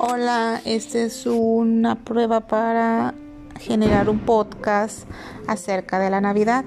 Hola, esta es una prueba para generar un podcast acerca de la Navidad.